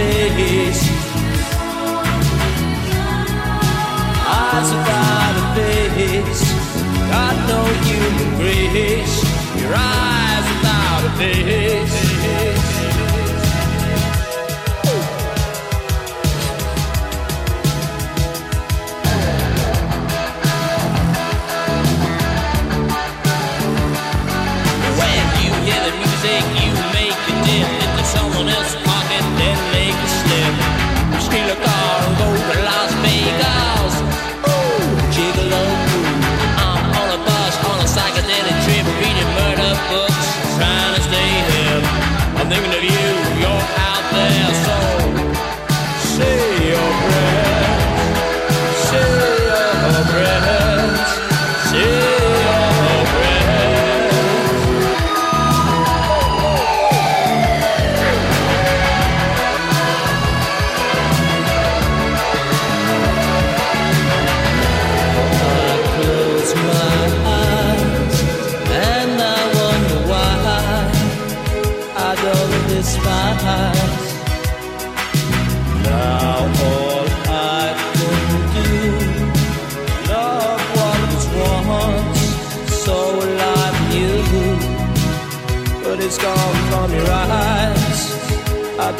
face. Eyes without a face. Got no human grace. Your eyes without a face.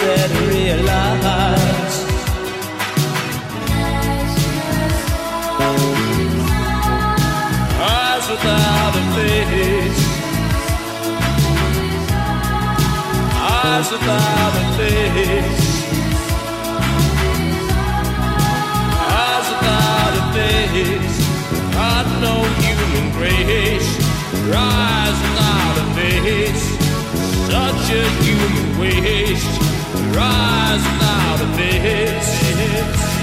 that realize Eyes without a face. Eyes without a face. Eyes without a face. Not no human grace. Eyes without a face. Such a human waste rising out of this.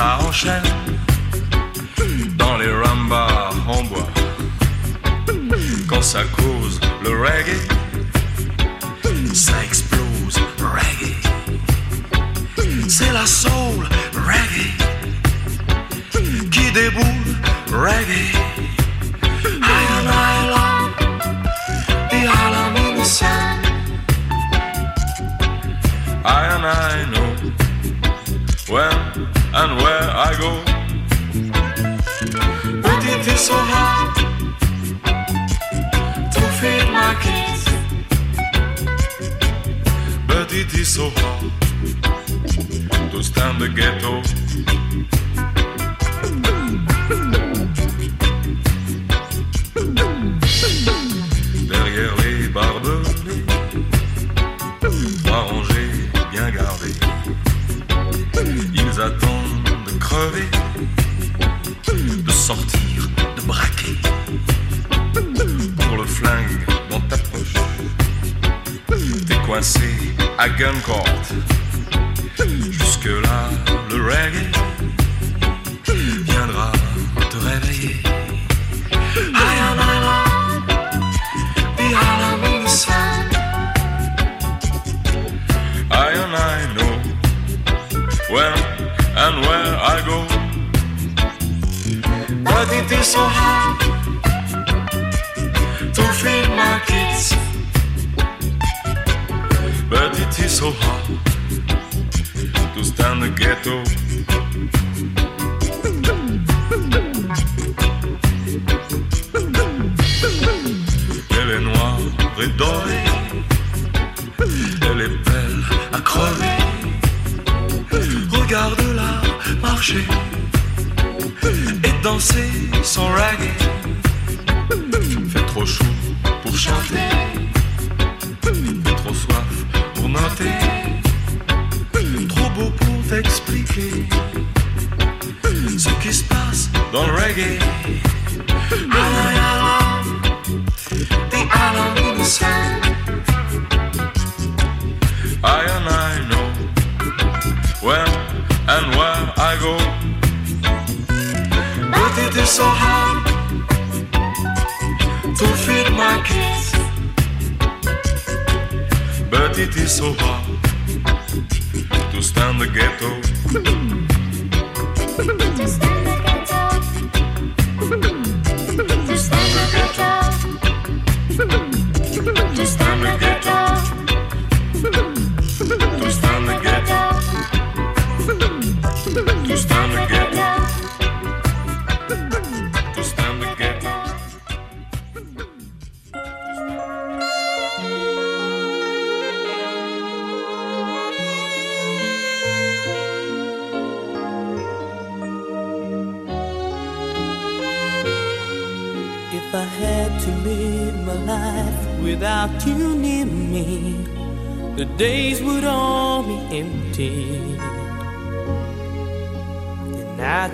ça enchaîne. Dans les rambas, en bois, Quand ça cause le reggae, ça explose reggae. C'est la soul reggae qui déboule reggae. so hard to feed my kids, but it is so hard to stand the ghetto. a gun call. So hard to ghetto. Elle est noire et dorée, elle est belle à crever. Regarde-la marcher et danser son reggae. Fait trop chaud pour chanter, t'expliquer ce qui se passe dans le reggae. I, I the island in the sun. I and I know when and where I go. But it is so hard to feed my kids. But it is so hard To the ghetto.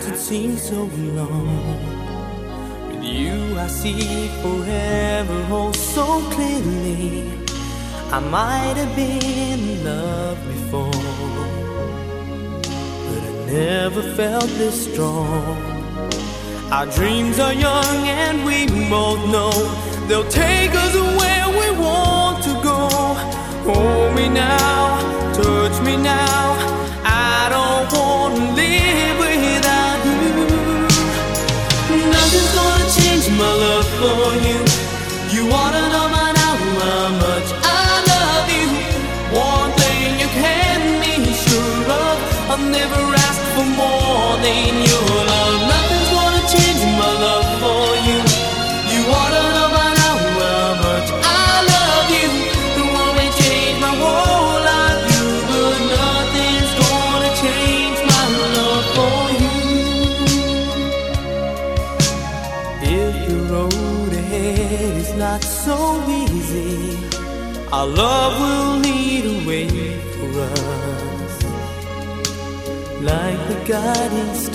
nights would seem so long. With you, I see forever oh so clearly. I might have been in love before, but I never felt this strong. Our dreams are young and we both know they'll take us where we want to go. Hold me now, touch me now. Our love will lead a way for us. Like the guiding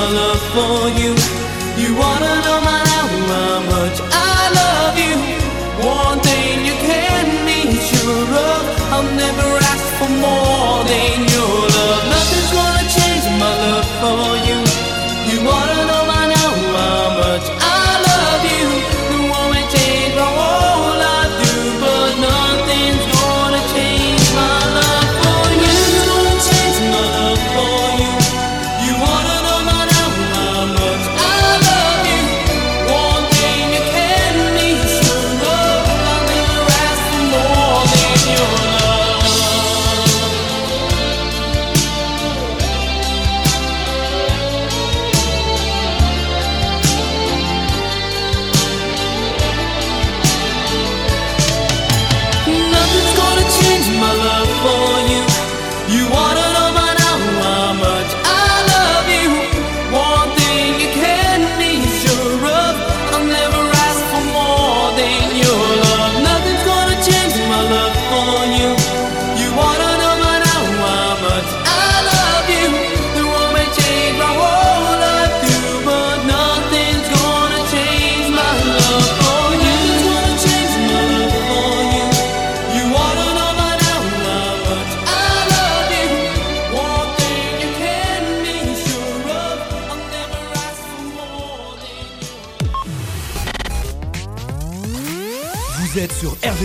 My love for you. You wanna know my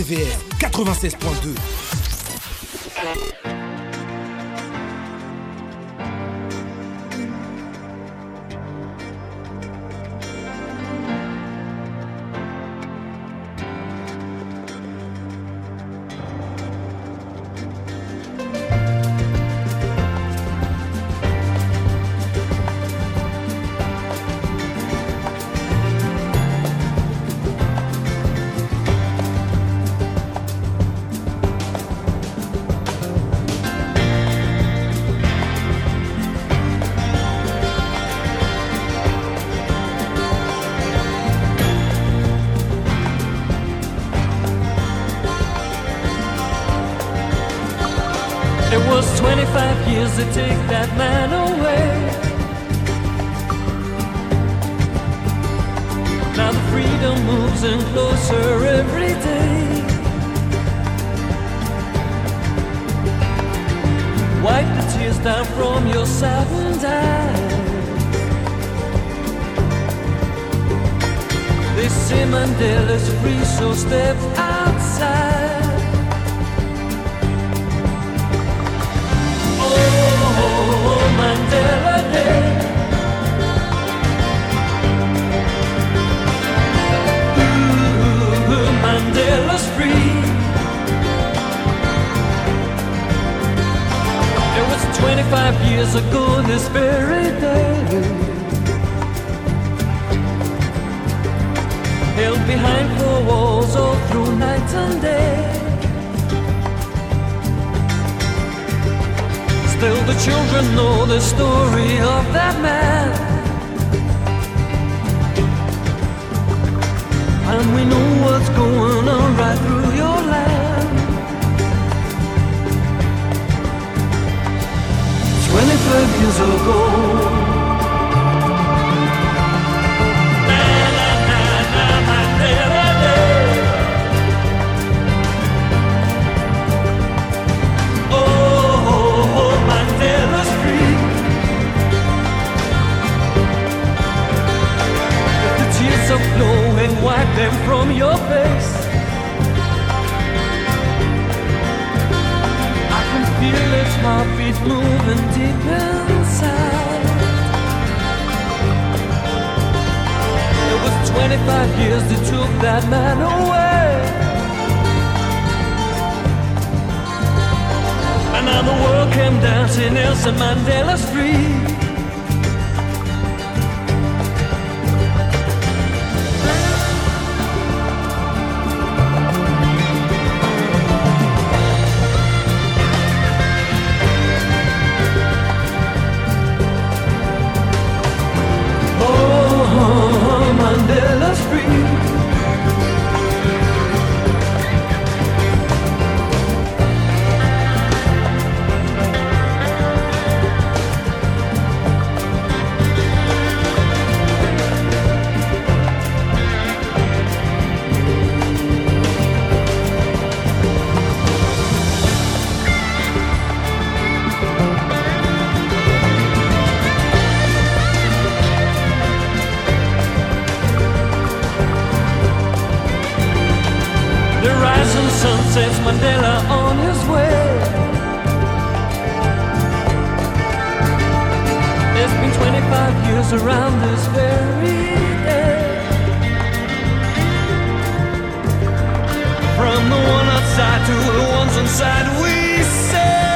TVR 96.2 years to take that man away. Now the freedom moves in closer every day. Wipe the tears down from your saddened eyes. They say Mandela's free, so step outside. Mandela Day. Ooh, free. It was 25 years ago this very day. Held behind four walls all through night and day. Still the children know the story of that man. And we know what's going on right through your land. 25 years ago From the one outside to the ones inside, we say,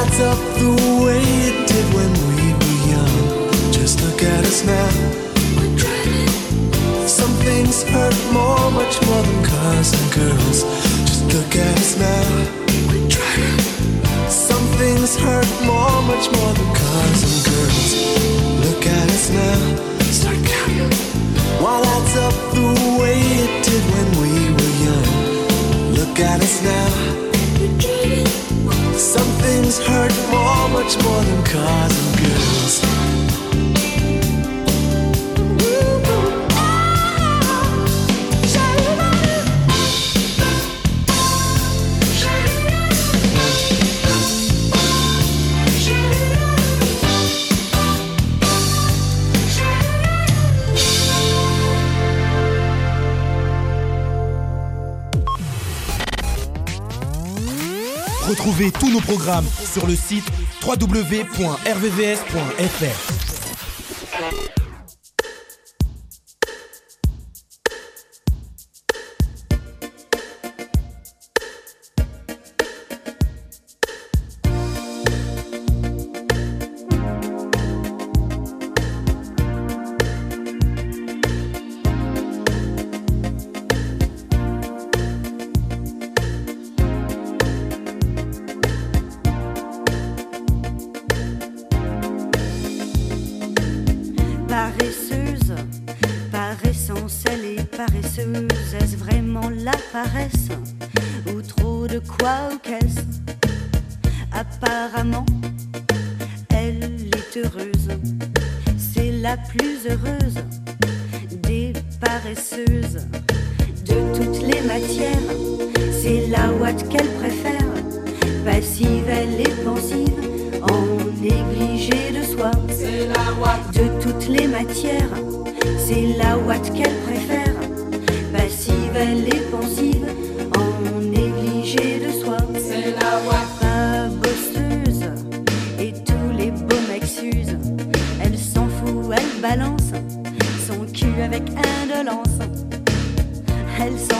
Adds up the way it did when we were young? Just look at us now. Some things hurt more, much more than cars and girls. Just look at us now. Some things hurt more, much more than cars and girls. Look at us now. Start counting. What adds up the way it did when we were young? Look at us now. Some things hurt more, much more than cars and girls. Retrouvez tous nos programmes sur le site www.rvvs.fr. la plus heureuse des paresseuses. De toutes les matières, c'est la ouate qu'elle préfère. Passive, elle est pensive, en négligé de soi. C'est la ouate de toutes les matières, c'est la ouate qu'elle préfère. Passive, elle est pensive, en négligé de soi. C'est la ouate violence. Elles sont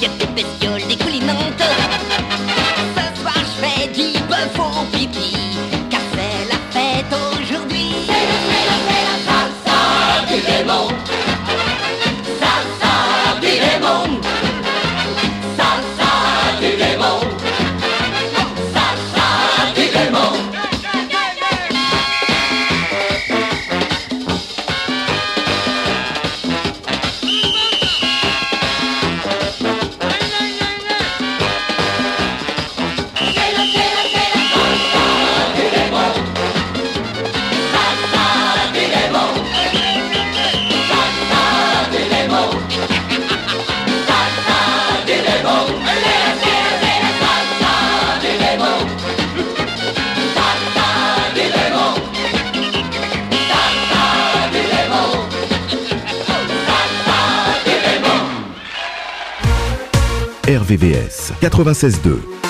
Y a des bestioles VVS 96.2.